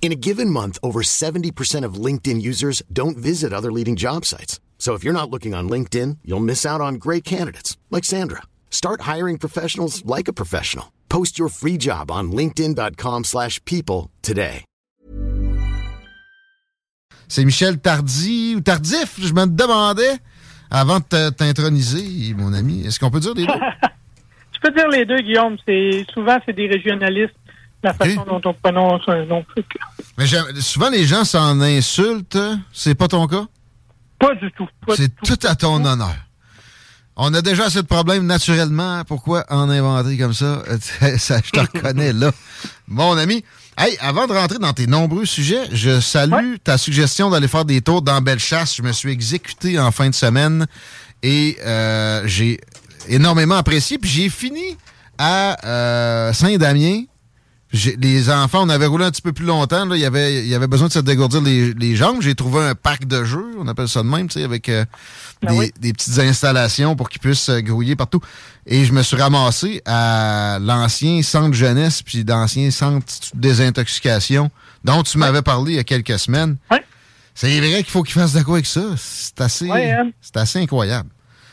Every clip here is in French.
In a given month, over 70% of LinkedIn users don't visit other leading job sites. So if you're not looking on LinkedIn, you'll miss out on great candidates like Sandra. Start hiring professionals like a professional. Post your free job on linkedin.com/people slash people today. C'est Michel Tardy ou Tardif, je me demandais avant de t'introniser, mon ami. Est-ce qu'on peut dire les deux? Tu peux dire les deux, Guillaume. C'est souvent c'est des régionalistes. La façon dont on prononce un nom. Mais souvent les gens s'en insultent. C'est pas ton cas? Pas du tout. C'est tout à ton honneur. On a déjà assez de problèmes naturellement. Pourquoi en inventer comme ça? ça je te reconnais là. Mon ami. Hey, avant de rentrer dans tes nombreux sujets, je salue ta suggestion d'aller faire des tours dans Bellechasse. Je me suis exécuté en fin de semaine et euh, j'ai énormément apprécié. Puis j'ai fini à euh, Saint-Damien. Les enfants, on avait roulé un petit peu plus longtemps. Là. Il, y avait, il y avait besoin de se dégourdir les, les jambes. J'ai trouvé un parc de jeux, on appelle ça de même, tu sais, avec euh, des, des petites installations pour qu'ils puissent euh, grouiller partout. Et je me suis ramassé à l'ancien centre jeunesse puis l'ancien centre désintoxication dont tu m'avais parlé il y a quelques semaines. C'est vrai qu'il faut qu'ils fassent quoi avec ça. C'est assez, hein? c'est assez incroyable.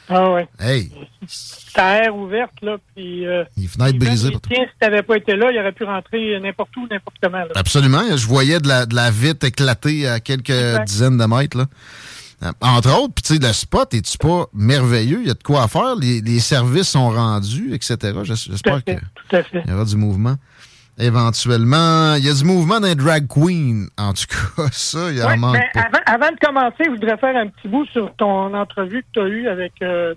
Ah ouais. Hey, à air ouverte, là. Puis, euh, les fenêtres brisées. Tiens, si t'avais pas été là, il aurait pu rentrer n'importe où, n'importe comment. là. Absolument. Je voyais de la, de la vitre éclater à quelques dizaines de mètres. Là. Euh, Entre autres, puis tu sais, le spot, es-tu pas merveilleux? Il y a de quoi à faire? Les, les services sont rendus, etc. J'espère qu'il Tout à fait. y aura du mouvement. Éventuellement, il y a du mouvement d'un drag queen. En tout cas, ça, il y en Ouais, manque mais pas. avant, avant de commencer, je voudrais faire un petit bout sur ton entrevue que tu as eue avec euh,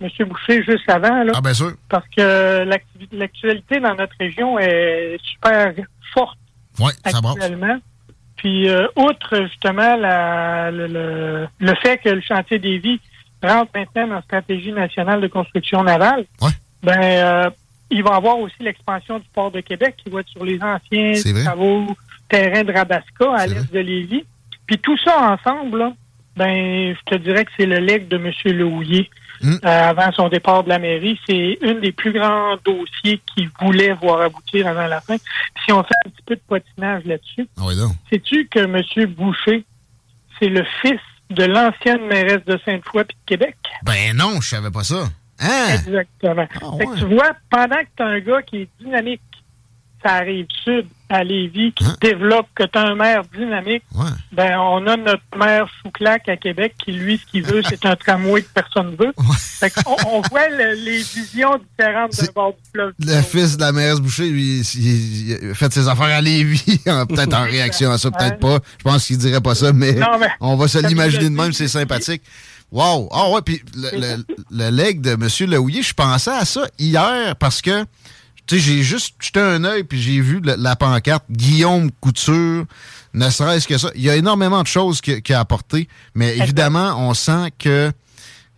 M. Boucher juste avant. Là, Ah, bien sûr. Parce que l'actualité dans notre région est super forte ça brasse. actuellement. Puis, euh, outre justement la, le, le, le fait que le chantier des vies rentre maintenant dans la stratégie nationale de construction navale, ben, euh, il va y avoir aussi l'expansion du port de Québec qui va être sur les anciens travaux terrains de Rabasca à l'est de Lévis. Puis tout ça ensemble, là, ben, je te dirais que c'est le legs de M. Lehouillier. Hmm. Euh, avant son départ de la mairie, c'est un des plus grands dossiers qu'il voulait voir aboutir avant la fin. Puis si on fait un petit peu de potinage là-dessus, Ah oui, sais-tu que M. Boucher, c'est le fils de l'ancienne mairesse de Sainte-Foy puis de Québec? Ben non, je savais pas ça. Hein? Exactement. Fait que tu vois, pendant que tu as un gars qui est dynamique, ça arrive sud à Lévis, qui développe, que tu as un maire dynamique, ben on a notre maire sous-claque à Québec qui, lui, ce qu'il veut, c'est un tramway que personne veut. Fait qu'on- on, voit le- les visions différentes d'un bord du fleuve. Le fils de la mairesse Boucher, lui, il, il a fait ses affaires à Lévis, peut-être en réaction à ça, peut-être pas. Je pense qu'il dirait pas ça, mais, Non, mais- on va se l'imaginer de même, c'est sympathique. Wow! Ah ouais, puis le, le, le leg de M. Lehouillier, je pensais à ça hier parce que, tu sais, j'ai juste jeté un œil puis j'ai vu la pancarte Guillaume Couture, ne serait-ce que ça. Il y a énormément de choses qu'il qu'il a apporté, mais évidemment, on sent que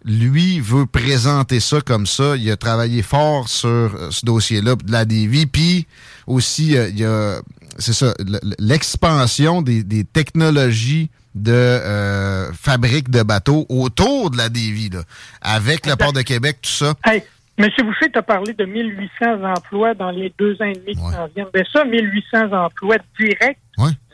lui veut présenter ça comme ça. Il a travaillé fort sur euh, ce dossier-là de la DV. Puis aussi, euh, il y a, c'est ça, l'expansion des, des technologies de euh, fabrique de bateaux autour de la là, avec le port de Québec, tout ça. Hey, M. Boucher t'a parlé de 1800 emplois dans les deux ans et demi qui s'en viennent. Ben ça, 1800 emplois directs,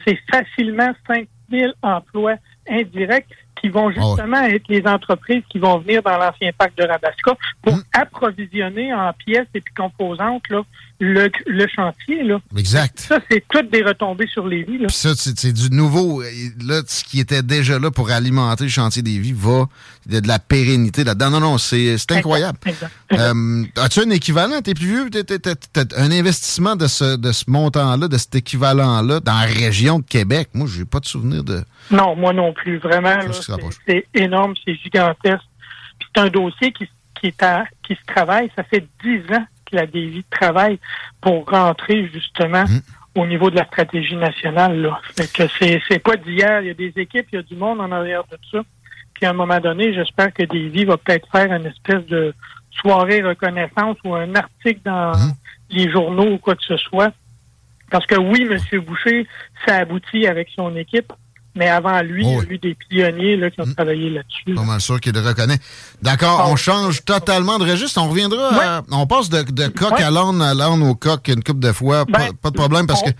c'est facilement 5000 emplois indirects qui vont justement être les entreprises qui vont venir dans l'ancien parc de Rabasca pour approvisionner en pièces et puis composantes là, le, le chantier. Là. Exact. Ça, c'est toutes des retombées sur les vies. Là. Puis ça, c'est du nouveau. Là, ce qui était déjà là pour alimenter le chantier des vies va. Il y a de la pérennité là-dedans. Non, non, c'est incroyable. Exact. Euh, As-tu un équivalent? T'es plus vieux? T un investissement de ce, de ce montant-là, de cet équivalent-là, dans la région de Québec? Moi, j'ai pas de souvenir de. Non, moi non plus. Vraiment, c'est énorme, c'est gigantesque. Puis c'est un dossier qui, qui, est à, qui se travaille. Ça fait dix ans la Davy travaille pour rentrer justement mmh. au niveau de la stratégie nationale. Là. que c'est, c'est pas d'hier. Il y a des équipes, il y a du monde en arrière de ça. Puis à un moment donné, j'espère que Davy va peut-être faire une espèce de soirée reconnaissance ou un article dans mmh. les journaux ou quoi que ce soit. Parce que oui, M. Boucher, ça aboutit avec son équipe, mais avant lui, il y a eu des pionniers là, qui ont hmm. travaillé là-dessus. Pas mal sûr qu'il le reconnaît. D'accord, on change totalement de registre. On reviendra, on passe de, coq à l'âne à l'âne au coq une couple de fois. pas, ben, de problème parce que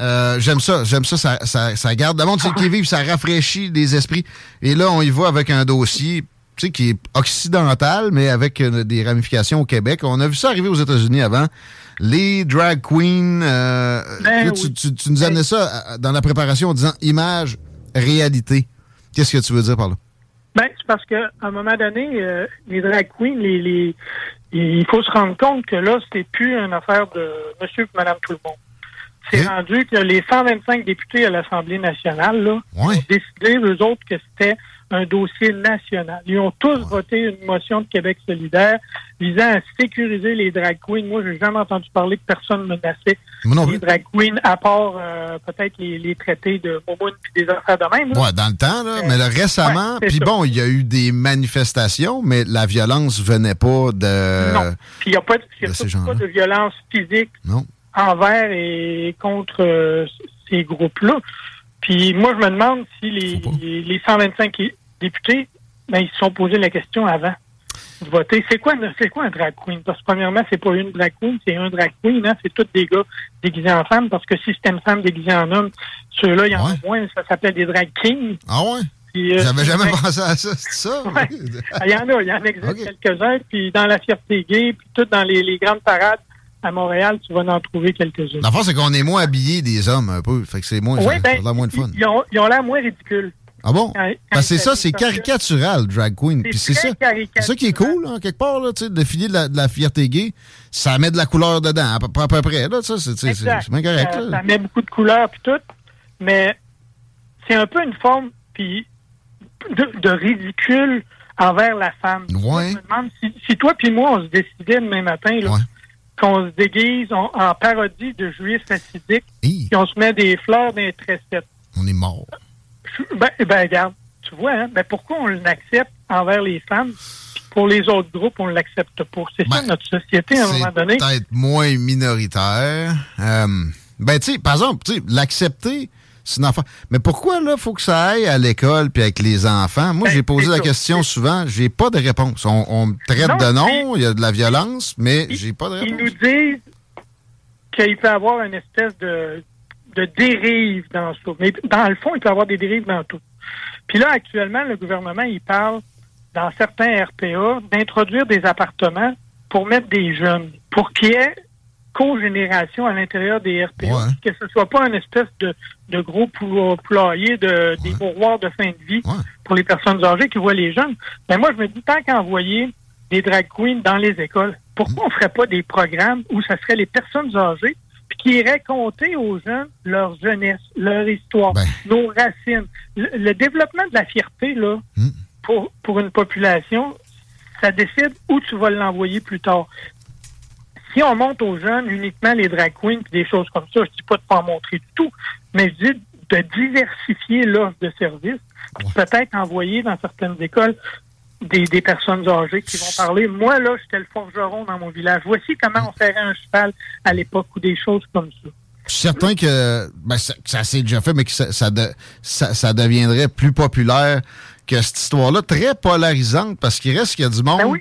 euh, j'aime ça. J'aime ça, ça, ça, garde. Le monde qui vive, ça rafraîchit les esprits. Et là, on y va avec un dossier tu sais, qui est occidental, mais avec euh, des ramifications au Québec. On a vu ça arriver aux États-Unis avant les drag queens. Euh, ben tu, nous amenais ça euh, dans la préparation en disant image, réalité. Qu'est-ce que tu veux dire par là? Ben, c'est parce qu'à un moment donné, euh, les drag queens, les, il faut se rendre compte que là, c'est plus une affaire de monsieur et madame tout le monde. C'est rendu que les 125 députés à l'Assemblée nationale là, ont décidé, eux autres, que c'était un dossier national. Ils ont tous voté une motion de Québec solidaire visant à sécuriser les drag queens. Moi, j'ai jamais entendu parler que personne menaçait les drag queens, à part euh, peut-être les, traités de Momoun et des affaires de même. Ouais, dans le temps, là, mais récemment, puis bon, il y a eu des manifestations, mais la violence venait pas de. Non. Puis il n'y a pas, de, pas de violence physique envers et contre euh, ces groupes-là. Puis moi, je me demande si les, les 125 députés, ben, ils se sont posé la question avant de voter. C'est quoi, c'est quoi un drag queen? Parce que premièrement, c'est pas une drag queen, c'est un drag queen, hein? C'est tous des gars déguisés en femmes, parce que si c'était une femme déguisée en homme, ceux-là, il y en a moins, ça s'appelle des drag kings. Ah ouais? Euh, J'avais jamais pensé à ça, c'est ça? Ah, il y en a, il y en existe quelques-uns, puis dans la fierté gay, puis tout dans les, grandes parades à Montréal, tu vas en trouver quelques-uns. La force, c'est qu'on est moins habillés des hommes un peu. Fait que c'est moins, ben, moins de fun. Ils ont, ils ont l'air moins ridicules. Ah bon? Ben, c'est ça, c'est caricatural, drag queen. Puis c'est ça, ça qui est cool, hein, quelque part, là, tu sais, de la, de la, fierté gay, ça met de la couleur dedans, à peu, à peu près, là, ça, c'est bien correct. Ça, ça, met beaucoup de couleurs, puis tout, mais c'est un peu une forme, puis de, de, ridicule envers la femme. Ouais. Je me demande si, si toi puis moi, on se décidait demain matin, là, qu'on se déguise en parodie de juifs acidiques, puis on se met des fleurs dans les tressettes. On est mort. Ben, ben, regarde, tu vois, hein, ben, pourquoi on l'accepte envers les femmes, puis pour les autres groupes, on l'accepte pas? C'est ça ben, notre société, à un moment donné. peut-être moins minoritaire. Euh, ben, tu sais, par exemple, l'accepter, c'est une affaire. Mais pourquoi, là, faut que ça aille à l'école puis avec les enfants? Moi, ben, j'ai posé la question souvent, j'ai pas de réponse. On, me traite de non, il y a de la violence, mais j'ai pas de réponse. Ils nous disent qu'il peut y avoir une espèce de de dérives dans ça. Mais dans le fond, il peut y avoir des dérives dans tout. Puis là, actuellement, le gouvernement, il parle dans certains RPA d'introduire des appartements pour mettre des jeunes, pour qu'il y ait co-génération à l'intérieur des RPA, que ce soit pas une espèce de, de gros poulailler, de, des bourroirs de fin de vie pour les personnes âgées qui voient les jeunes. Mais moi, je me dis, tant qu'envoyer des drag queens dans les écoles, pourquoi on ferait pas des programmes où ça serait les personnes âgées qui irait compter aux gens leur jeunesse, leur histoire, ben. nos racines. Le, développement de la fierté, là, hmm. pour, pour une population, ça décide où tu vas l'envoyer plus tard. Si on monte aux jeunes uniquement les drag queens et des choses comme ça, je dis pas de pas en montrer du tout, mais je dis de diversifier l'offre de services, peut-être envoyer dans certaines écoles des, personnes âgées qui vont parler. Moi, là, j'étais le forgeron dans mon village. Voici comment on ferait un cheval à l'époque ou des choses comme ça. Je suis certain que ben, ça, s'est déjà fait, mais que ça, ça, deviendrait plus populaire que cette histoire-là, très polarisante, parce qu'il reste qu'il y a du monde ben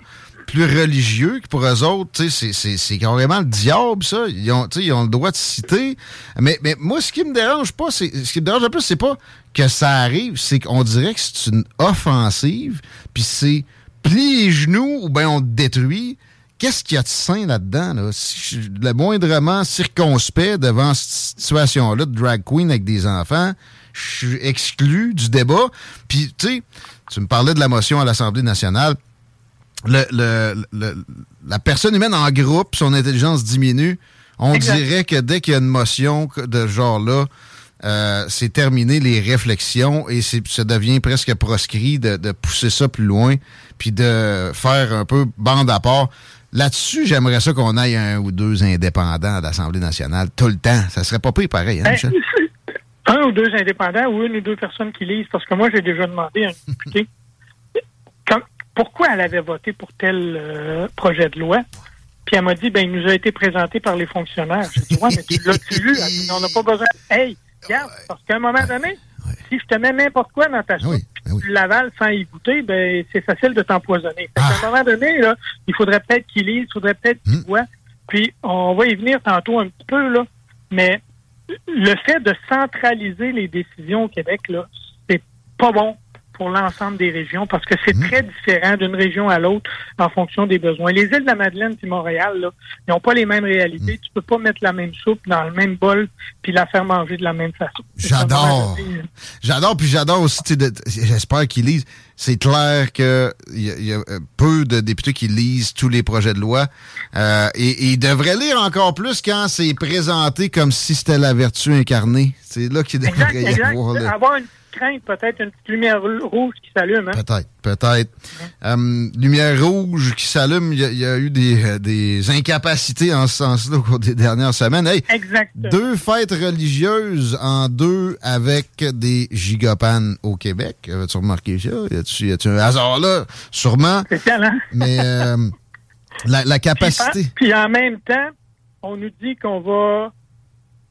plus religieux que pour eux autres. C'est carrément le diable, ça. Ils ont, le droit de citer. Mais, moi, ce qui me dérange pas, c'est ce qui me dérange le plus, c'est pas que ça arrive, c'est qu'on dirait que c'est une offensive, puis c'est plier les genoux ou bien on te détruit qu'est-ce qu'il y a de sain là-dedans? Là? Si je suis le moindrement circonspect devant cette situation-là de drag queen avec des enfants, je suis exclu du débat. Puis, tu sais, tu me parlais de la motion à l'Assemblée nationale. Le, le, la personne humaine en groupe, son intelligence diminue. On dirait que dès qu'il y a une motion de ce genre-là, euh, c'est terminé les réflexions et ça devient presque proscrit de, de, pousser ça plus loin, puis de faire un peu bande à part. Là-dessus, j'aimerais ça qu'on aille un ou deux indépendants à l'Assemblée nationale tout le temps. Ça serait pas pire pareil, hein, ben, Michel? Un ou deux indépendants ou une ou deux personnes qui lisent, parce que moi, j'ai déjà demandé à un député pourquoi elle avait voté pour tel euh, projet de loi? Puis elle m'a dit, ben, il nous a été présenté par les fonctionnaires. J'ai dit, ouais, mais tu l'as-tu vu? on n'a pas besoin. Hey, regarde, parce qu'à un moment donné, si je te mets n'importe quoi dans ta soupe, ben tu l'avales sans y goûter, ben, c'est facile de t'empoisonner. À un ah. moment donné, là, il faudrait peut-être qu'il lise, il faudrait peut-être qu'il hmm. voit. Puis, on va y venir tantôt un petit peu, là. Mais le fait de centraliser les décisions au Québec, là, c'est pas bon pour l'ensemble des régions parce que c'est mmh. très différent d'une région à l'autre en fonction des besoins. Les îles de la Madeleine et Montréal, là, ils n'ont pas les mêmes réalités. Mmh. Tu peux pas mettre la même soupe dans le même bol puis la faire manger de la même façon. J'adore. J'adore, puis j'adore aussi, j'espère qu'ils lisent. C'est clair qu'il y, y, a euh, peu de députés qui lisent tous les projets de loi. Euh, et, ils devraient lire encore plus quand c'est présenté comme si c'était la vertu incarnée. C'est là qu'ils devraient y avoir. Avoir une crainte, peut-être une petite lumière rouge qui s'allume. Hein? Peut-être, peut-être. Euh, lumière rouge qui s'allume, il y, a eu des, euh, des, incapacités en ce sens-là au cours des dernières semaines. Hey, exact. Deux fêtes religieuses en deux avec des gigapanes au Québec. As-tu remarqué ça? Y a-tu un hasard là? Sûrement. C'est hein? Mais euh, la, la, capacité. puis en même temps, on nous dit qu'on va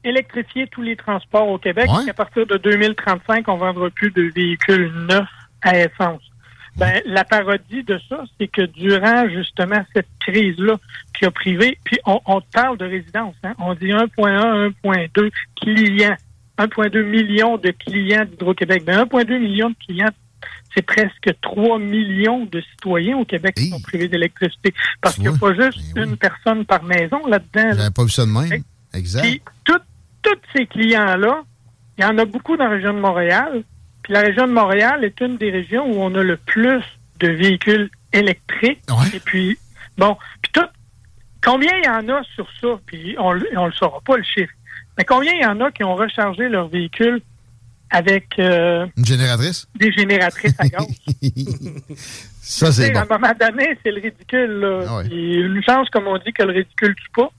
électrifier tous les transports au Québec. À partir de 2035, on ne vendra plus de véhicules neufs à essence. Ben, la parodie de ça, c'est que durant justement cette crise-là qui a privé, puis on, parle de résidence, hein, on dit 1.1, 1.2 clients, 1.2 millions de clients d'Hydro-Québec. Ben, 1.2 millions de clients, c'est presque 3 millions de citoyens au Québec qui sont privés d'électricité. Parce qu'il n'y a pas juste ben une personne par maison là-dedans. J'avais pas vu ça de même. Exact. Puis, tous ces clients-là, il y en a beaucoup dans la région de Montréal. Puis la région de Montréal est une des régions où on a le plus de véhicules électriques. Et puis, bon, puis tout, combien il y en a sur ça? Puis on ne le saura pas, le chiffre. Mais combien il y en a qui ont rechargé leurs véhicules avec... Euh, une génératrice? Des génératrices à gaz? ça, c'est bon. À un moment donné, c'est le ridicule. Là. Ah une chance, comme on dit, que le ridicule tue pas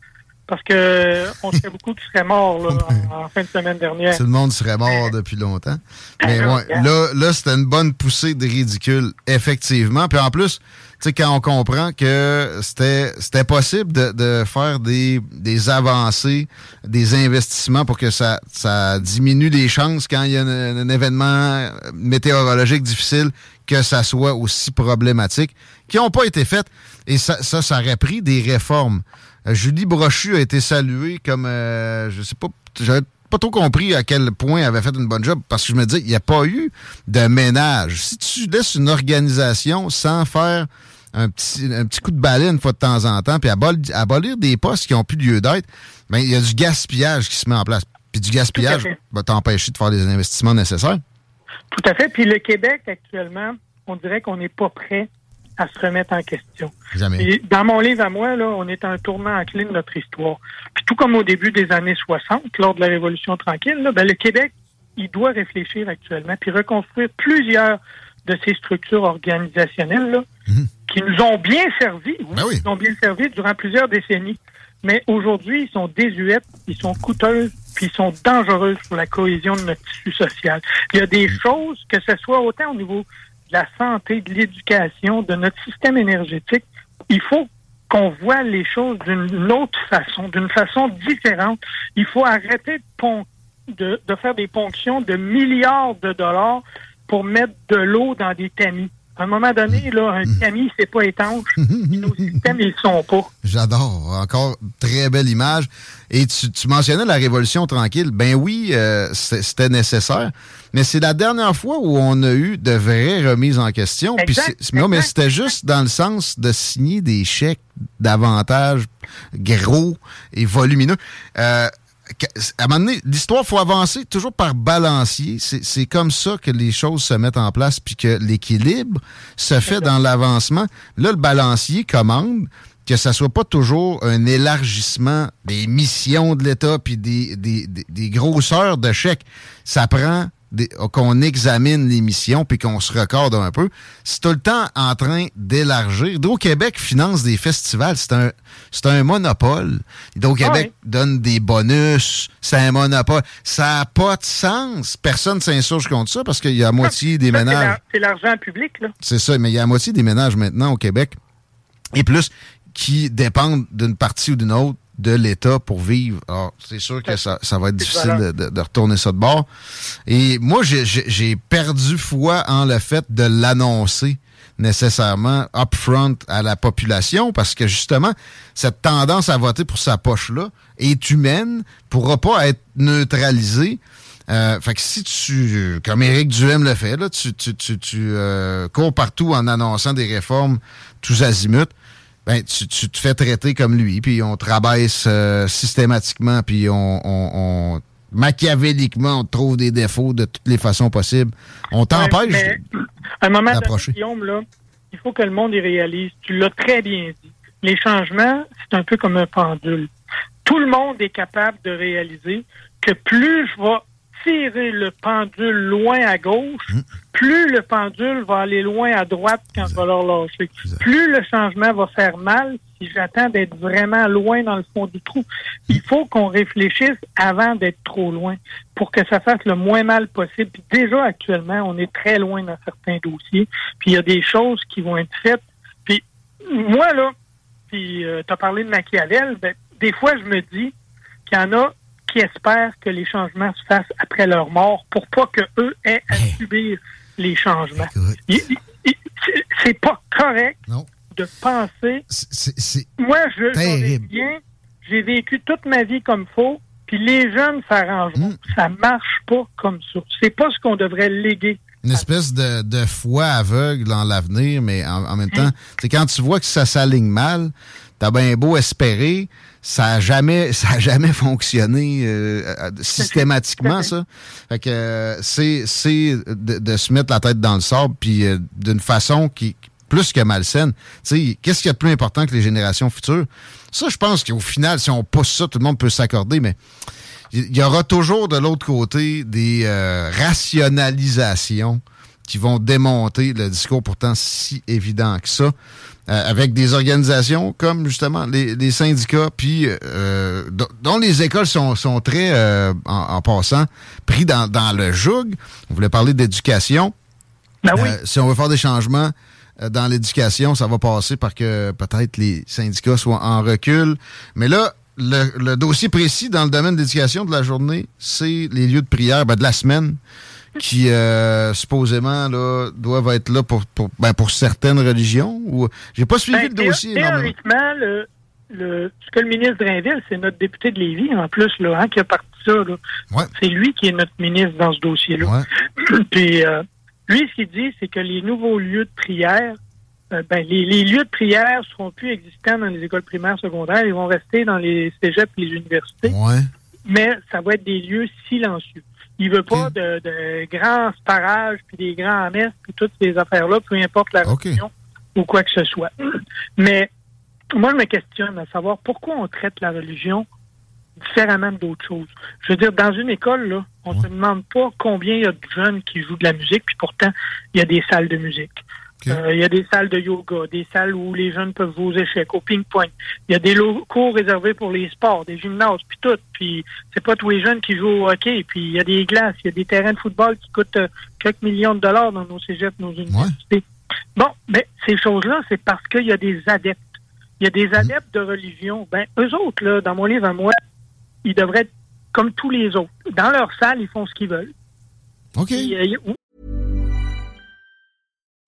parce que on sait beaucoup qui seraient morts en, fin de semaine dernière. Tout le monde serait mort depuis longtemps. Mais ouais, là, là c'était une bonne poussée de ridicule, effectivement. Puis en plus, tu sais, quand on comprend que c'était c'était possible de, de faire des, des avancées, des investissements pour que ça, ça diminue les chances quand il y a un, événement météorologique difficile que ça soit aussi problématique, qui n'ont pas été faites. Et ça, ça, ça aurait pris des réformes. Euh, Julie Brochu a été saluée comme, euh, je sais pas, j'avais pas trop compris à quel point elle avait fait une bonne job parce que je me dis, il n'y a pas eu de ménage. Si tu laisses une organisation sans faire un petit, un petit coup de balai une fois de temps en temps, puis abolir, des postes qui n'ont plus lieu d'être, ben, il y a du gaspillage qui se met en place. Puis du gaspillage va t'empêcher de faire les investissements nécessaires. Tout à fait. Puis le Québec, actuellement, on dirait qu'on n'est pas prêt à se remettre en question. Jamais. dans mon livre à moi, là, on est à un tournant en clé de notre histoire. Puis tout comme au début des années 60, lors de la Révolution tranquille, là, ben, le Québec, il doit réfléchir actuellement, puis reconstruire plusieurs de ces structures organisationnelles mhm. qui nous ont bien servi, oui, ben nous ont bien servi durant plusieurs décennies. Mais aujourd'hui, ils sont désuètes, ils sont coûteuses, puis ils sont dangereuses pour la cohésion de notre tissu social. Il y a des mhm. choses, que ce soit autant au niveau de la santé, de l'éducation, de notre système énergétique, il faut qu'on voit les choses d'une autre façon, d'une façon différente. Il faut arrêter de, de, faire des ponctions de milliards de dollars pour mettre de l'eau dans des tamis. À un moment donné, là, un Camille, c'est pas étanche. nos systèmes, ils sont pas. J'adore. Encore très belle image. Et tu, mentionnais la Révolution tranquille. Ben oui, euh, c'était nécessaire. Mais c'est la dernière fois où on a eu de vraies remises en question. mais c'était juste dans le sens de signer des chèques davantage gros et volumineux. Euh, à un moment donné, l'histoire, faut avancer toujours par balancier. C'est comme ça que les choses se mettent en place, puis que l'équilibre se fait dans l'avancement. Là, le balancier commande que ça soit pas toujours un élargissement des missions de l'État, puis des, des, des grosseurs de chèques. Ça prend qu'on examine l'émission puis qu'on se recorde un peu, c'est tout le temps en train d'élargir. Hydro-Québec finance des festivals, c'est un, c'est un monopole. Hydro-Québec ah donne des bonus, c'est un monopole. Ça n'a pas de sens. Personne ne s'insurge contre ça parce qu'il y a la moitié des ménages. C'est l'argent public, là. C'est ça, mais il y a la moitié des ménages maintenant au Québec et plus qui dépendent d'une partie ou d'une autre de l'État pour vivre. Alors, c'est sûr que ça, va être difficile de, retourner ça de bord. Et moi, j'ai perdu foi en le fait de l'annoncer nécessairement upfront à la population parce que justement, cette tendance à voter pour sa poche-là est humaine, pourra pas être neutralisée. Euh, fait que si tu, comme Éric Duhem le fait, là, tu, tu, tu, euh, cours partout en annonçant des réformes tous azimuts, ben, tu, te fais traiter comme lui, puis on te rabaisse euh, systématiquement, puis on, machiavéliquement, on trouve des défauts de toutes les façons possibles. On t'empêche À un moment donné, Guillaume, là, il faut que le monde y réalise. Tu l'as très bien dit. Les changements, c'est un peu comme un pendule. Tout le monde est capable de réaliser que plus je vais tirer le pendule loin à gauche, hum. plus le pendule va aller loin à droite quand je vais leur lâcher. Plus le changement va faire mal si j'attends d'être vraiment loin dans le fond du trou. Il faut qu'on réfléchisse avant d'être trop loin pour que ça fasse le moins mal possible. Puis déjà, actuellement, on est très loin dans certains dossiers. Puis il y a des choses qui vont être faites. Puis moi, là, puis euh, tu as parlé de Machiavel, ben, des fois, je me dis qu'il y en a qui espèrent que les changements se fassent après leur mort pour pas que eux aient à subir les changements. C'est pas correct de penser. Moi, je bien, j'ai vécu toute ma vie comme faux, puis les jeunes s'arrangeront. Hmm. Ça marche pas comme ça. C'est pas ce qu'on devrait léguer. Une espèce de, foi aveugle dans l'avenir, mais en, même temps, c'est quand tu vois que ça s'aligne mal, t'as bien beau espérer, ça a jamais ça a jamais fonctionné euh, euh, systématiquement ça. Fait que euh, c'est c'est de, se mettre la tête dans le sable puis d'une façon qui plus que malsaine. Tu sais qu'est-ce qui est plus important que les générations futures? Ça je pense qu'au final si on pousse ça tout le monde peut s'accorder mais il y aura toujours de l'autre côté des rationalisations qui vont démonter le discours pourtant si évident que ça euh, avec des organisations comme justement les, syndicats, puis euh, dont les écoles sont, sont très, euh, en, passant, pris dans, dans le joug. On voulait parler d'éducation. Ben oui. si on veut faire des changements dans l'éducation, ça va passer par que peut-être les syndicats soient en recul. Mais là, le, le, dossier précis dans le domaine de l'éducation de la journée, c'est les lieux de prière ben, de la semaine qui euh, supposément là, doivent être là pour, pour, ben, pour certaines religions? Ou j'ai pas suivi ben, le dossier. Théoriquement, le, le, ce que le ministre Drainville, c'est notre député de Lévis, en plus, là, hein, qui a parti ça. C'est lui qui est notre ministre dans ce dossier-là. Puis euh, lui, ce qu'il dit, c'est que les nouveaux lieux de prière, euh, ben, les, les, lieux de prière seront plus existants dans les écoles primaires secondaires, ils vont rester dans les cégeps et les universités. Mais ça va être des lieux silencieux. Il veut pas de, grands parages, puis des grands messes, puis toutes ces affaires-là, peu importe la religion ou quoi que ce soit. Mais moi, je me questionne à savoir pourquoi on traite la religion différemment d'autres choses. Je veux dire, dans une école, là, on ne se demande pas combien il y a de jeunes qui jouent de la musique, puis pourtant, il y a des salles de musique. Euh, il y a des salles de yoga, des salles où les jeunes peuvent jouer aux échecs, au ping-pong. Il y a des locaux réservés pour les sports, des gymnases, puis tout. Puis c'est pas tous les jeunes qui jouent au hockey. Puis il y a des glaces, il y a des terrains de football qui coûtent euh, quelques millions de dollars dans nos cégeps, nos universités. Bon, mais ces choses-là, c'est parce qu'il y a des adeptes. Il y a des mhm. adeptes de religion. Ben, eux autres, là, dans mon livre à moi, ils devraient être comme tous les autres. Dans leur salle, ils font ce qu'ils veulent. OK. Euh,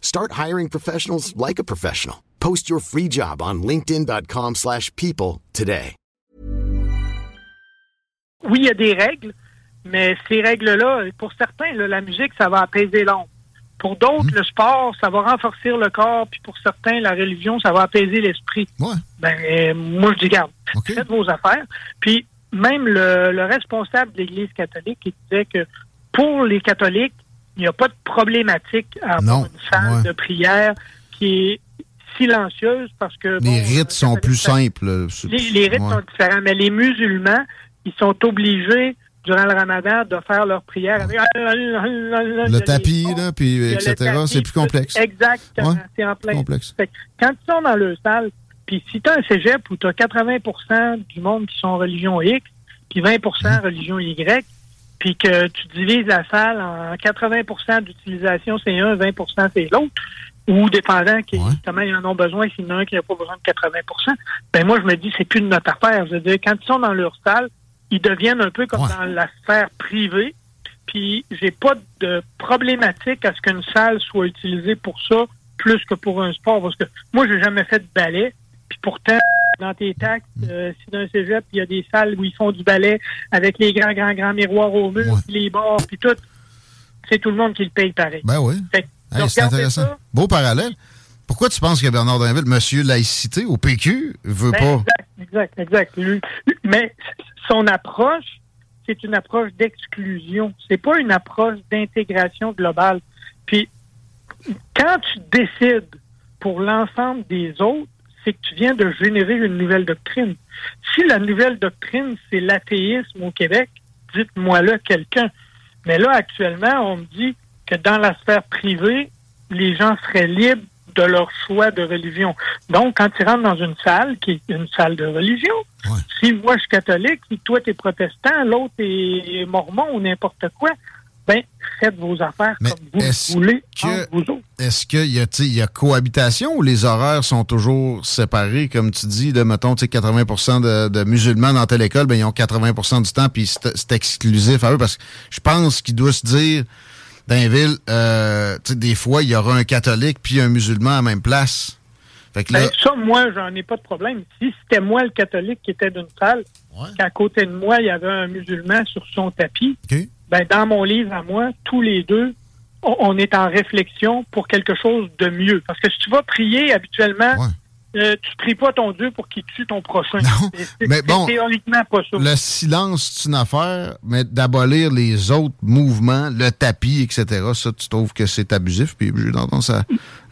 Start hiring professionals like a professional. Post your free job on linkedin.com slash people today. Oui, il y a des règles, mais ces règles-là, pour certains, là, la musique, ça va apaiser l'ombre. Pour d'autres, le sport, ça va renforcer le corps, puis pour certains, la religion, ça va apaiser l'esprit. Ouais. Ben, moi, je dis, garde, OK. faites vos affaires. Puis même le, le responsable de l'Église catholique, il disait que pour les catholiques, il n'y a pas de problématique à avoir Non, une salle ouais. de prière qui est silencieuse parce que... Les bon, rites euh, sont plus simples. C'est- Les, les rites ouais. sont différents, mais les musulmans, ils sont obligés, durant le ramadan, de faire leur prière avec... Le tapis, là, puis a le etc., c'est plus complexe. Exactement, Ouais, c'est en plein. complexe. Fait quand ils sont dans le salle, puis si tu as un cégep où tu as 80% du monde qui sont religion X, puis 20% Mmh. religion Y, puis que tu divises la salle en 80% d'utilisation, c'est un, 20% c'est l'autre, ou dépendant qui, Ouais. comment ils en ont besoin, s'il y en a un qui n'a pas besoin de 80% ben moi, je me dis, c'est plus de notre affaire. Je veux dire, quand ils sont dans leur salle, ils deviennent un peu comme Ouais. dans la sphère privée, puis j'ai pas de problématique à ce qu'une salle soit utilisée pour ça plus que pour un sport. Parce que moi, j'ai jamais fait de ballet. Puis pourtant, dans tes taxes, euh, si dans un cégep, il y a des salles où ils font du ballet avec les grands, grands, grands miroirs au mur, Ouais. les bords, puis tout, c'est tout le monde qui le paye pareil. Ben oui. Hey, c'est intéressant. ça. Beau parallèle. Pourquoi tu penses que Bernard Drinville, monsieur laïcité au PQ, veut Ben, pas? Exact, exact, exact. Lui- Mais son approche, c'est une approche d'exclusion. C'est pas une approche d'intégration globale. Puis, quand tu décides pour l'ensemble des autres, c'est que tu viens de générer une nouvelle doctrine. Si la nouvelle doctrine, c'est l'athéisme au Québec, dites-moi là quelqu'un. Mais là, actuellement, on me dit que dans la sphère privée, les gens seraient libres de leur choix de religion. Donc, quand tu rentres dans une salle, qui est une salle de religion, Ouais. si moi je suis catholique, si toi tu es protestant, l'autre est mormon ou n'importe quoi, ben, faites vos affaires Mais comme vous est-ce voulez que- entre vous autres. Est-ce qu'il y, a, y a cohabitation ou les horaires sont toujours séparés, comme tu dis, là, mettons, tu sais, 80 de, de musulmans dans telle école, ben, ils ont 80 du temps, puis c'est exclusif à eux, parce que je pense qu'il doit se dire, dans les villes, euh, des fois, il y aura un catholique puis un musulman à la même place. Fait que là, Ben, ça, moi, j'en ai pas de problème. Si c'était moi le catholique qui était d'une salle, Ouais. qu'à côté de moi, il y avait un musulman sur son tapis. Ben, dans mon livre à moi, tous les deux, on, est en réflexion pour quelque chose de mieux. Parce que si tu vas prier habituellement, Ouais. euh, tu pries pas ton Dieu pour qu'il tue ton prochain. Non, mais bon, c'est théoriquement pas ça. le silence, c'est une affaire, mais d'abolir les autres mouvements, le tapis, etc., ça, tu trouves que c'est abusif, puis j'ai tendance à,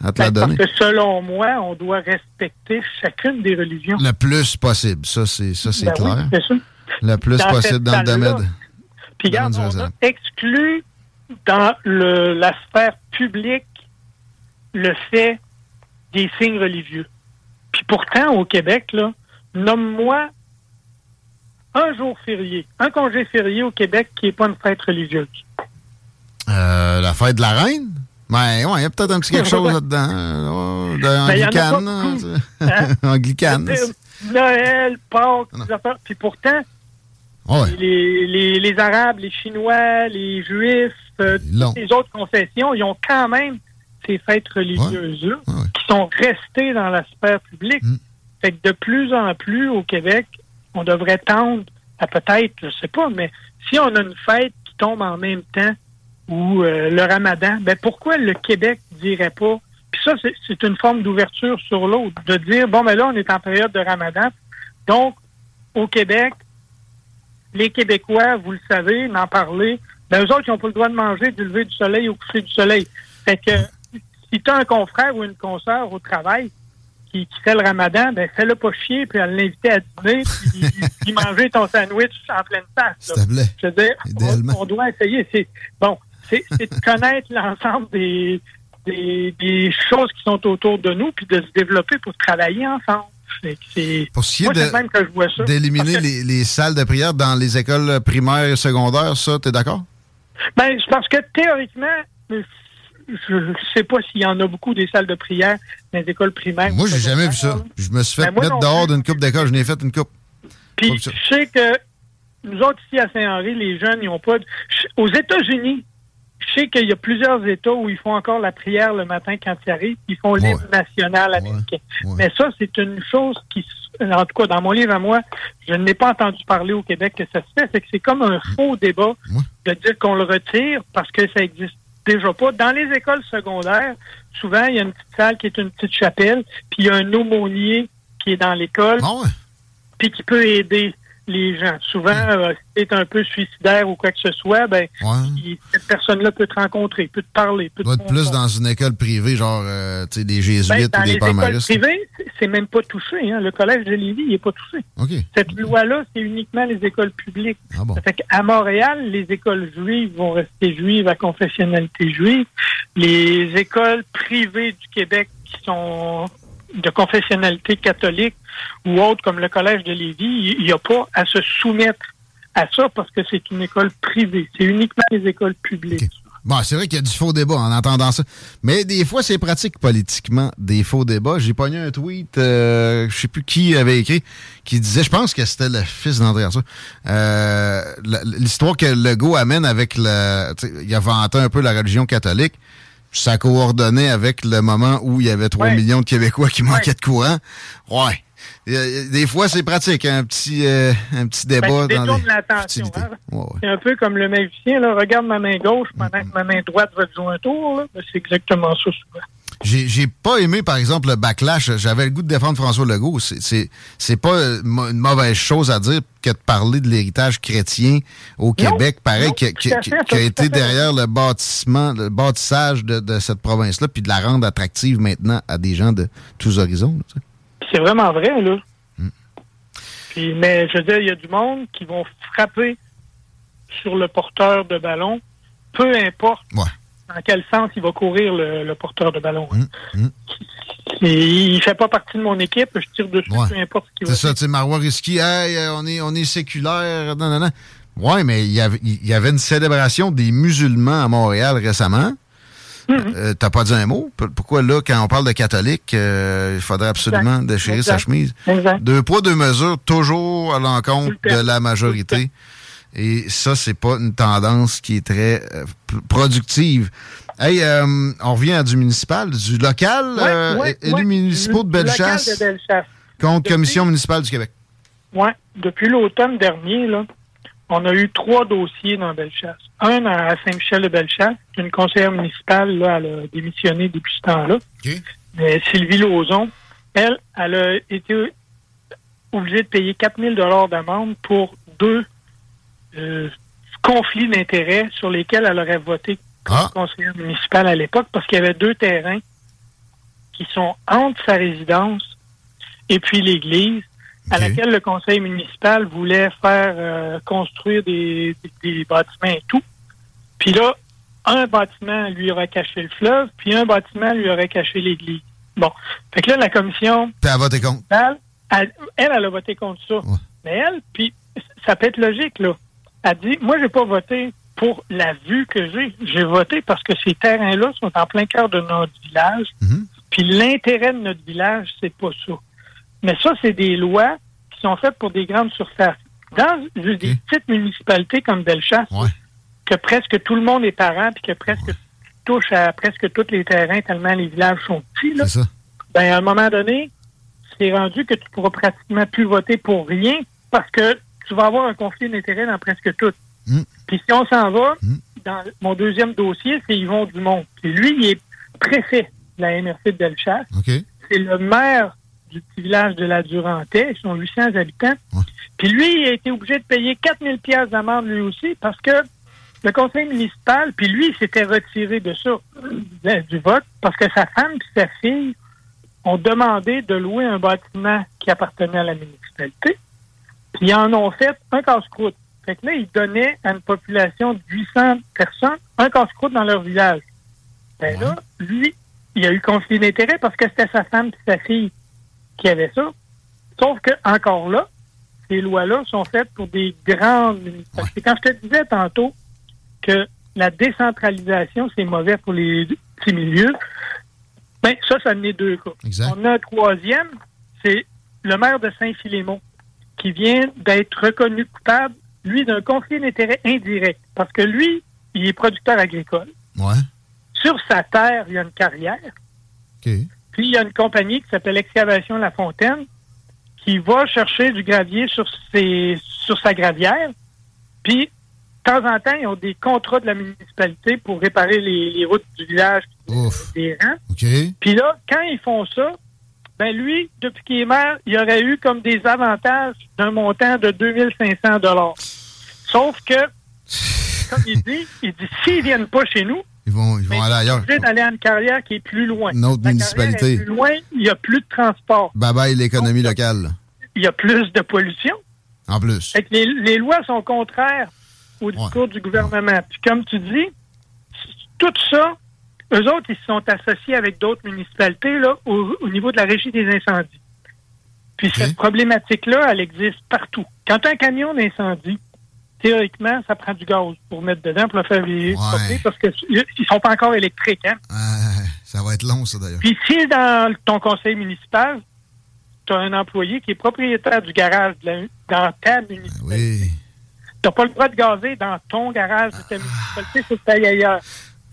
à te la Ben, donner. parce que selon moi, on doit respecter chacune des religions. Le plus possible, ça, c'est ça, c'est Ben clair. c'est ça. Le plus Dans possible dans le domaine. Puis regarde, on a exclu dans le, la sphère publique le fait des signes religieux. Puis pourtant, au Québec, là, nomme-moi un jour férié, un congé férié au Québec qui n'est pas une fête religieuse. Euh, la fête de la reine? Ben, ouais, il y a peut-être un petit quelque chose là-dedans. euh, de Ben, Anglicane. hein? Anglicane. Noël, Pâques. Puis pourtant, Ouais. les, les, les Arabes, les Chinois, les Juifs, euh, toutes les autres confessions, ils ont quand même ces fêtes religieuses-là Ouais, ouais. qui sont restées dans la sphère publique. Mm. Fait que de plus en plus au Québec, on devrait tendre à peut-être, je sais pas, mais si on a une fête qui tombe en même temps ou euh, le ramadan, ben pourquoi le Québec dirait pas? Puis ça, c'est- c'est une forme d'ouverture sur l'autre, de dire bon ben là, on est en période de ramadan, donc au Québec, les Québécois, vous le savez, n'en parler, ben, eux autres, ils n'ont pas le droit de manger du lever du soleil au coucher du soleil. Fait que, si tu as un confrère ou une consoeur au travail qui, fait le ramadan, ben, fais-le pas chier, puis l'inviter à dîner, puis, manger ton sandwich en pleine face. Je veux dire, on, doit essayer. C'est, bon, c'est, de connaître l'ensemble des, des, des choses qui sont autour de nous, puis de se développer pour travailler ensemble. Pour ce qui est d'éliminer les, les, salles de prière dans les écoles primaires et secondaires, ça, tu es d'accord? Ben, parce que théoriquement, je ne sais pas s'il y en a beaucoup des salles de prière dans les écoles primaires. Moi, j'ai jamais vu ça. Je me suis fait ben, mettre dehors d'une coupe d'école. Je n'ai fait une coupe. Puis, je sais que nous autres, ici à Saint-Henri, les jeunes, ils n'ont pas... Aux États-Unis, je sais qu'il y a plusieurs États où ils font encore la prière le matin quand ils arrivent. Ils font l'hymne national américain. Mais ça, c'est une chose qui, en tout cas, dans mon livre à moi, je n'ai pas entendu parler au Québec que ça se fait. C'est que c'est comme un faux débat de dire qu'on le retire parce que ça existe déjà pas. Dans les écoles secondaires, souvent, il y a une petite salle qui est une petite chapelle, puis il y a un aumônier qui est dans l'école, ah puis qui peut aider les gens. Souvent, euh, si tu es un peu suicidaire ou quoi que ce soit, ben, cette personne-là peut te rencontrer, peut te parler. Peut doit être plus dans une école privée, genre euh, tu sais, des jésuites ben, ou des palmaristes. Les écoles privées, c'est même pas touché. Hein. Le collège de Lévis, il n'est pas touché. Cette loi-là, c'est uniquement les écoles publiques. Ah bon. fait qu'à Montréal, les écoles juives vont rester juives à confessionnalité juive. Les écoles privées du Québec qui sont de confessionnalité catholique ou autre comme le Collège de Lévis, il n'y a pas à se soumettre à ça parce que c'est une école privée. C'est uniquement les écoles publiques. Bon, c'est vrai qu'il y a du faux débat en entendant ça. Mais des fois, c'est pratique politiquement, des faux débats. J'ai pogné un tweet, euh, je sais plus qui avait écrit, qui disait, je pense que c'était le fils d'André euh, l'histoire que Legault amène avec le... Il a vanté un peu la religion catholique ça coordonnait avec le moment où il y avait 3 millions de Québécois qui manquaient de courant. Ouais. Des fois, c'est pratique, un petit, euh, un petit ben, débat dans les l'attention. Hein. C'est un peu comme le magicien, là. regarde ma main gauche pendant que ma main droite va te jouer un tour. Ben, c'est exactement ça souvent. J'ai pas aimé, par exemple, le backlash. J'avais le goût de défendre François Legault. C'est pas une mauvaise chose à dire que de parler de l'héritage chrétien au Québec, pareil, qui, a été derrière le bâtissement, le bâtissage de, cette province-là, puis de la rendre attractive maintenant à des gens de tous horizons. C'est vraiment vrai, là. Hmm. mais je veux dire, il y a du monde qui vont frapper sur le porteur de ballon, peu importe dans quel sens il va courir le, porteur de ballon. Hein? Hum. Il fait pas partie de mon équipe, je tire dessus, peu importe ce qu'il va C'est ça, tu sais, Marois Risky, euh, on, est, on est séculaire, non, non, non. Oui, mais il y, avait, il y avait une célébration des musulmans à Montréal récemment. Hum, euh, T'as pas dit un mot? Pourquoi là, quand on parle de catholiques, euh, il faudrait absolument déchirer sa chemise? Deux poids, deux mesures, toujours à l'encontre de la majorité. Et ça, c'est pas une tendance qui est très euh, productive. Hey, euh, on revient à du municipal, du local, euh, élus municipaux de Bellechasse, contre Commission municipale du Québec. Oui. Depuis l'automne dernier, là, on a eu trois dossiers dans Bellechasse. Un à Saint-Michel-de-Bellechasse, une conseillère municipale, là, elle a démissionné depuis ce temps-là. Mais Sylvie Lauzon, elle, elle a été obligée de payer 4 000 d'amende pour deux euh, conflits d'intérêts sur lesquels elle aurait voté comme ah. conseillère municipale à l'époque parce qu'il y avait deux terrains qui sont entre sa résidence et puis l'église à laquelle le conseil municipal voulait faire euh, construire des, bâtiments et tout. Puis là, un bâtiment lui aurait caché le fleuve, puis un bâtiment lui aurait caché l'église. Bon. Fait que là, la commission... Puis elle a voté contre. Elle, elle, a voté contre ça. Mais elle, puis ça peut être logique, là a dit, moi, j'ai pas voté pour la vue que j'ai. J'ai voté parce que ces terrains-là sont en plein cœur de notre village. Mhm. Puis l'intérêt de notre village, c'est pas ça. Mais ça, c'est des lois qui sont faites pour des grandes surfaces. Dans des petites municipalités comme Bellechasse, que presque tout le monde est parent, puis que presque touche à presque tous les terrains tellement les villages sont petits, là, ben, à un moment donné, c'est rendu que tu pourras pratiquement plus voter pour rien parce que tu vas avoir un conflit d'intérêts dans presque tout. Hmm. Puis si on s'en va, hmm. dans mon deuxième dossier, c'est Yvon Dumont. Puis lui, il est préfet de la MRC de Bellechasse. C'est le maire du petit village de la Durantais. Ils sont 800 habitants. Puis lui, il a été obligé de payer 4000 pièces d'amende lui aussi parce que le conseil municipal, puis lui, il s'était retiré de ça, du vote, parce que sa femme et sa fille ont demandé de louer un bâtiment qui appartenait à la municipalité. Puis ils en ont fait un casse-croûte. Fait que là, ils donnaient à une population de 800 personnes un casse-croûte dans leur village. Ben là, lui, il a eu conflit d'intérêt parce que c'était sa femme et sa fille qui avaient ça. Sauf que, encore là, ces lois-là sont faites pour des grandes municipalités. Quand je te disais tantôt que la décentralisation, c'est mauvais pour les petits milieux, ben, ça, ça en est deux cas. On a un troisième, c'est le maire de Saint-Philémon, qui vient d'être reconnu coupable, lui, d'un conflit d'intérêt indirect. Parce que lui, il est producteur agricole. Sur sa terre, il y a une carrière. Puis, il y a une compagnie qui s'appelle Excavation La Fontaine, qui va chercher du gravier sur, ses, sur sa gravière. Puis, de temps en temps, ils ont des contrats de la municipalité pour réparer les, routes du village des Puis là, quand ils font ça, ben lui, depuis qu'il est maire, il aurait eu comme des avantages d'un montant de 2500 dollars. Sauf que, comme il dit, il dit, s'ils viennent pas chez nous, ils vont, ils vont aller ailleurs. Ils d'aller à une carrière qui est plus loin. Une autre municipalité. Est plus loin, il n'y a plus de transport. Bye bye l'économie locale. Il y a plus de pollution. En plus. les, les, lois sont contraires au discours du gouvernement. Puis comme tu dis, tout ça, eux autres, ils se sont associés avec d'autres municipalités là, au, niveau de la régie des incendies. Puis cette problématique-là, elle existe partout. Quand un camion d'incendie, théoriquement, ça prend du gaz pour mettre dedans, pour le faire ouais. parce qu'ils sont pas encore électriques. Hein? ça va être long, ça, d'ailleurs. Puis si dans ton conseil municipal, tu as un employé qui est propriétaire du garage dans ta municipalité, oui. tu n'as pas le droit de gazer dans ton garage de ta municipalité, c'est faut ailleurs.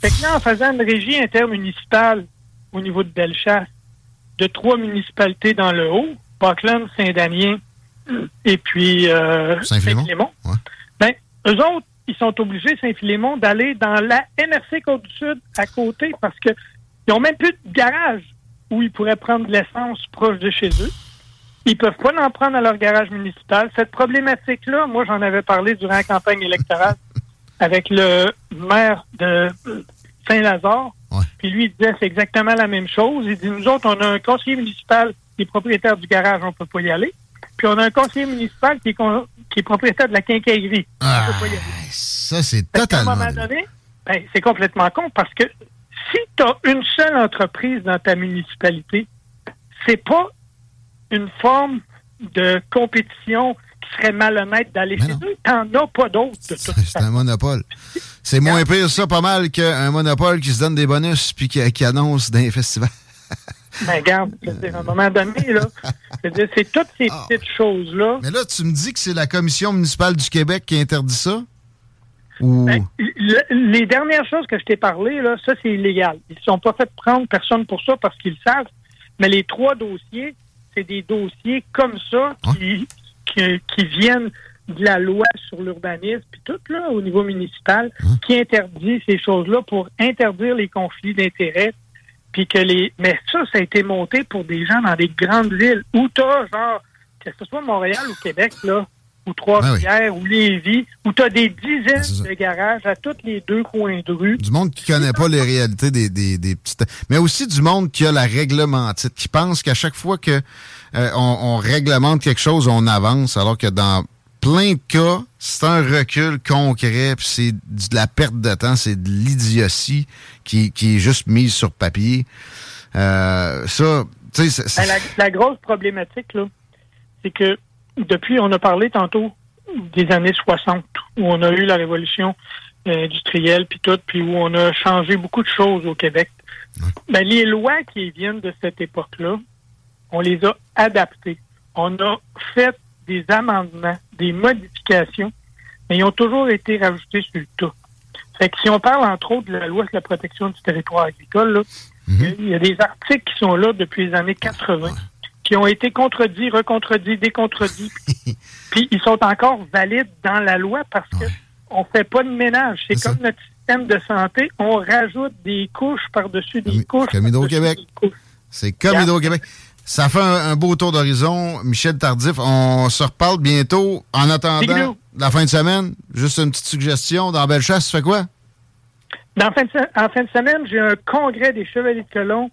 Fait que là, en faisant une régie intermunicipale au niveau de Bellechasse, de trois municipalités dans le haut, Parkland, Saint-Damien et puis euh, Saint-Philémon, ben, eux autres, ils sont obligés, Saint-Philémon, d'aller dans la MRC Côte-du-Sud à côté parce qu'ils n'ont même plus de garage où ils pourraient prendre de l'essence proche de chez eux. Ils peuvent pas en prendre à leur garage municipal. Cette problématique-là, moi, j'en avais parlé durant la campagne électorale avec le maire de Saint-Lazare. Puis lui, il disait c'est exactement la même chose. Il dit nous autres, on a un conseiller municipal qui est propriétaire du garage, on peut pas y aller. Puis on a un conseiller municipal qui est, qui est propriétaire de la quincaillerie. Ah, ça, c'est totalement. À un moment donné, ben, c'est complètement con parce que si tu as une seule entreprise dans ta municipalité, c'est pas une forme de compétition serait malhonnête d'aller chez eux. T'en as pas d'autres C'est un monopole. C'est moins pire ça pas mal qu'un monopole qui se donne des bonus puis qui, qui annonce des festivals. Ben, regarde, à un moment donné, là, c'est toutes ces ah. petites choses-là. Mais là, tu me dis que c'est la Commission municipale du Québec qui interdit ça? Ben, les dernières choses que je t'ai parlé, là, ça, c'est illégal. Ils ne sont pas fait prendre personne pour ça parce qu'ils le savent. Mais les trois dossiers, c'est des dossiers comme ça ah. Qui, qui, viennent de la loi sur l'urbanisme, puis tout, là, au niveau municipal, ah. qui interdit ces choses-là pour interdire les conflits d'intérêts puis que les. Mais ça, ça a été monté pour des gens dans des grandes villes où t'as, genre, que ce soit Montréal ou Québec, là, ou Trois-Rivières, ou Lévis, où t'as des dizaines de garages à tous les deux coins de rue. Du monde qui connaît pas les réalités des, des, des, petites. Mais aussi du monde qui a la réglementite, qui pense qu'à chaque fois que euh, on, on réglemente quelque chose, on avance, alors que dans plein de cas, c'est un recul concret, puis c'est de la perte de temps, c'est de l'idiotie qui, qui est juste mise sur papier. Euh, ça, tu sais... Ben, la, grosse problématique, là, c'est que depuis, on a parlé tantôt des années 60, où on a eu la révolution euh, industrielle, puis tout, puis où on a changé beaucoup de choses au Québec. Ben, les lois qui viennent de cette époque-là, on les a adaptées. On a fait des amendements, des modifications, mais ils ont toujours été rajoutés sur le tas. Fait que si on parle entre autres de la loi sur la protection du territoire agricole, mhm. il y a des articles qui sont là depuis les années 80 qui ont été contredits, recontredits, décontredits. puis ils sont encore valides dans la loi parce que on fait pas de ménage. C'est comme notre système de santé, on rajoute des couches par-dessus des couches. Comme Hydro-Québec. C'est comme Hydro-Québec. Ça fait un, beau tour d'horizon. Michel Tardif, on se reparle bientôt. En attendant la fin de semaine, juste une petite suggestion. Dans Bellechasse, tu fais quoi? en fin de semaine, j'ai un congrès des Chevaliers de Colomb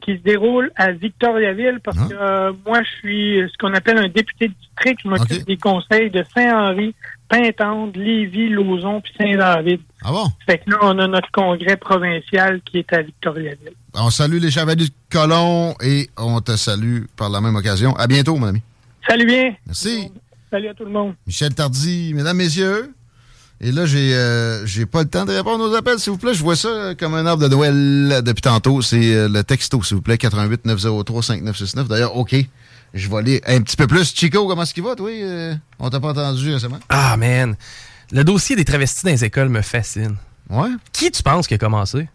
qui se déroule à Victoriaville parce ah. que euh, moi, je suis ce qu'on appelle un député de district. Je m'occupe des conseils de Saint-Henri, Pintante, Lévis, Lauzon puis Saint-David. Ah bon? Fait que là, on a notre congrès provincial qui est à Victoriaville. On salue les Chevaliers de Colomb et on te salue par la même occasion. À bientôt, mon ami. Salut bien. Merci. Salut à tout le monde. Michel Tardy, mesdames, messieurs. Et là, j'ai euh, j'ai pas le temps de répondre aux appels, s'il vous plaît. Je vois ça comme un arbre de Noël depuis tantôt. C'est euh, le texto, s'il vous plaît, 88 903 5969. D'ailleurs, OK. Je vais aller un petit peu plus. Chico, comment est-ce qu'il va, toi? Euh, on t'a pas entendu récemment? Ah, man. Le dossier des travestis dans les écoles me fascine. Ouais? Qui tu penses qui a commencé?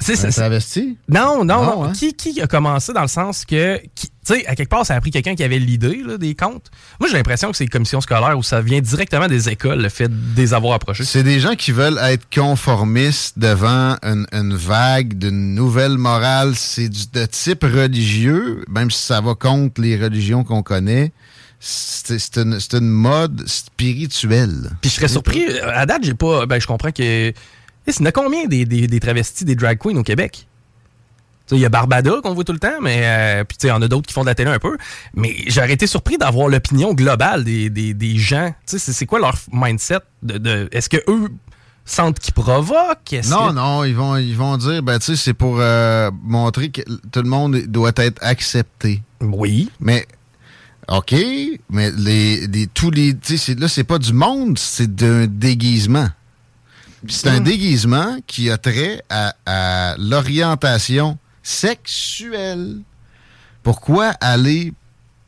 C'est un travesti? Non, non, non. Hein? Qui, qui a commencé dans le sens que, tu sais, à quelque part, ça a pris quelqu'un qui avait l'idée des comptes. Moi, j'ai l'impression que c'est les commissions scolaires où ça vient directement des écoles, le fait de les avoir approchés. C'est des gens qui veulent être conformistes devant une, vague d'une nouvelle morale. C'est de type religieux, même si ça va contre les religions qu'on connaît. C'est une, une, mode spirituelle. Puis je serais surpris. À date, j'ai pas. Ben, je comprends que il y a combien des, des, travestis, des drag queens au Québec? Il y a Barbada qu'on voit tout le temps, mais euh, puis il y en a d'autres qui font de la télé un peu. Mais j'aurais été surpris d'avoir l'opinion globale des, des, gens. C'est quoi leur mindset? De, Est-ce que eux sentent qu'ils provoquent? Non, non, ils vont, ils vont dire, ben, tu c'est pour euh, montrer que tout le monde doit être accepté. Oui. Mais, OK, mais les, les tous les. Là, c'est pas du monde, c'est d'un déguisement. C'est un déguisement qui a trait à, l'orientation sexuelle. Pourquoi aller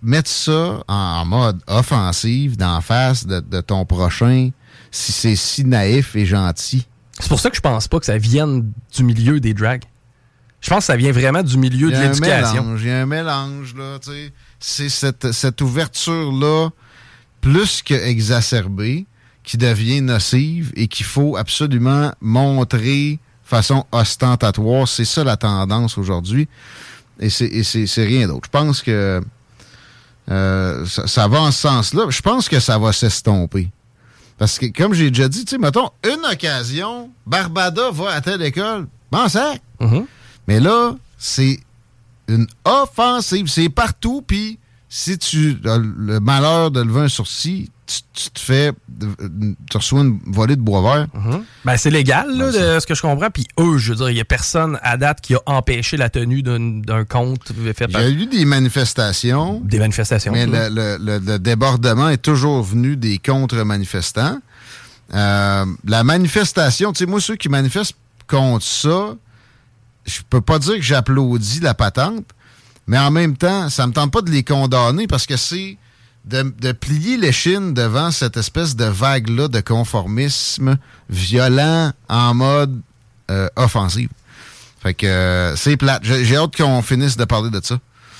mettre ça en, mode offensive d'en face de, ton prochain si c'est si naïf et gentil? C'est pour ça que je pense pas que ça vienne du milieu des drags. Je pense que ça vient vraiment du milieu de l'éducation. Il y a un mélange, là, tu sais. C'est cette, cette ouverture-là, plus que exacerbée, qui devient nocive et qu'il faut absolument montrer façon ostentatoire. C'est ça la tendance aujourd'hui. Et c'est rien d'autre. Je pense que euh, ça, va en ce sens-là. Je pense que ça va s'estomper. Parce que, comme j'ai déjà dit, tu sais, mettons, une occasion, Barbada va à telle école, bon sac. Mm-hmm. Mais là, c'est une offensive. C'est partout, puis si tu as le malheur de lever un sourcil, tu, te fais. Tu reçois une volée de bois vert. Mhm. ben, c'est légal, là, de ce que je comprends. Puis eux, je veux dire, il n'y a personne à date qui a empêché la tenue d'un compte fait Il y a eu des manifestations. Des manifestations. Mais le, débordement est toujours venu des contre-manifestants. Euh, la manifestation, tu sais, moi, ceux qui manifestent contre ça, je peux pas dire que j'applaudis la patente, mais en même temps, ça me tente pas de les condamner parce que c'est de, plier les chines devant cette espèce de vague-là de conformisme violent en mode euh, offensif. Fait que euh, c'est plate. J'ai hâte qu'on finisse de parler de ça.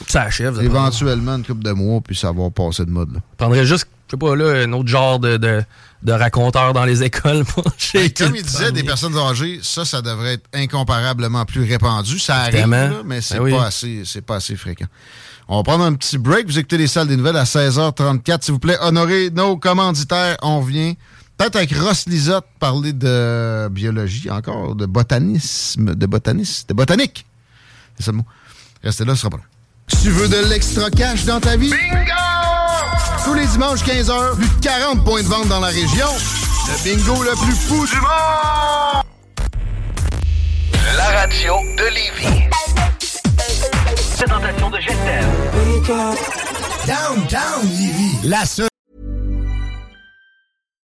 Ça achève. Éventuellement, une couple de mois, puis ça va passer de mode. Là. prendrais juste, je sais pas, là, un autre genre de, de, raconteur dans les écoles. comme il disait, des personnes âgées, ça, ça devrait être incomparablement plus répandu. Ça arrive, mais c'est ben pas, assez, pas assez fréquent. On va prendre un petit break. Vous écoutez les salles des nouvelles à 16h34. S'il vous plaît, honorez nos commanditaires. On vient peut-être avec Ross Lisotte parler de biologie encore, de botanisme, de botanisme, de botanique. C'est ça le mot. Restez là, ce sera pas là. Tu veux de l'extra cash dans ta vie? Bingo! Tous les dimanches 15h, plus de 40 points de vente dans la région. Le bingo le plus fou du monde! La radio de Lévis présentation de Downtown La seule.